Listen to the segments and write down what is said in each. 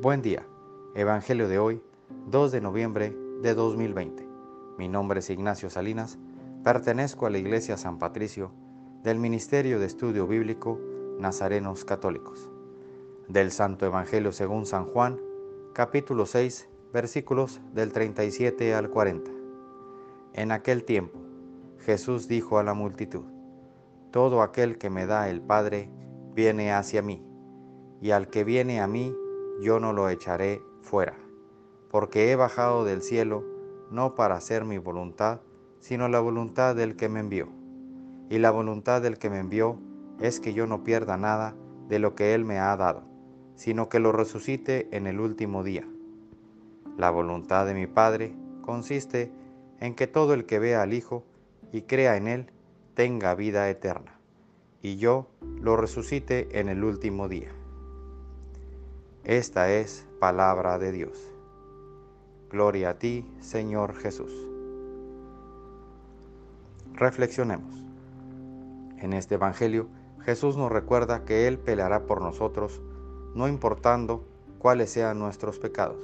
Buen día. Evangelio de hoy, 2 de noviembre de 2020. Mi nombre es Ignacio Salinas. Pertenezco a la Iglesia San Patricio del Ministerio de Estudio Bíblico Nazarenos Católicos. Del Santo Evangelio según San Juan, capítulo 6, versículos del 37 al 40. En aquel tiempo, Jesús dijo a la multitud, Todo aquel que me da el Padre viene hacia mí, y al que viene a mí, yo no lo echaré fuera, porque he bajado del cielo no para hacer mi voluntad, sino la voluntad del que me envió. Y la voluntad del que me envió es que yo no pierda nada de lo que Él me ha dado, sino que lo resucite en el último día. La voluntad de mi Padre consiste en que todo el que vea al Hijo y crea en Él tenga vida eterna, y yo lo resucite en el último día. Esta es palabra de Dios. Gloria a ti, Señor Jesús. Reflexionemos. En este Evangelio, Jesús nos recuerda que Él peleará por nosotros, no importando cuáles sean nuestros pecados,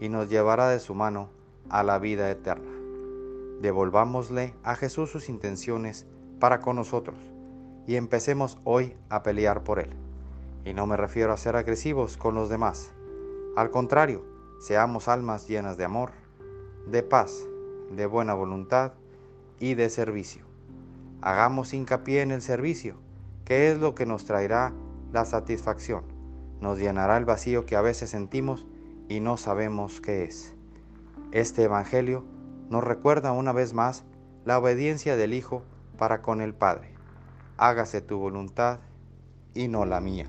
y nos llevará de su mano a la vida eterna. Devolvámosle a Jesús sus intenciones para con nosotros, y empecemos hoy a pelear por Él. Y no me refiero a ser agresivos con los demás. Al contrario, seamos almas llenas de amor, de paz, de buena voluntad y de servicio. Hagamos hincapié en el servicio, que es lo que nos traerá la satisfacción, nos llenará el vacío que a veces sentimos y no sabemos qué es. Este Evangelio nos recuerda una vez más la obediencia del Hijo para con el Padre. Hágase tu voluntad y no la mía.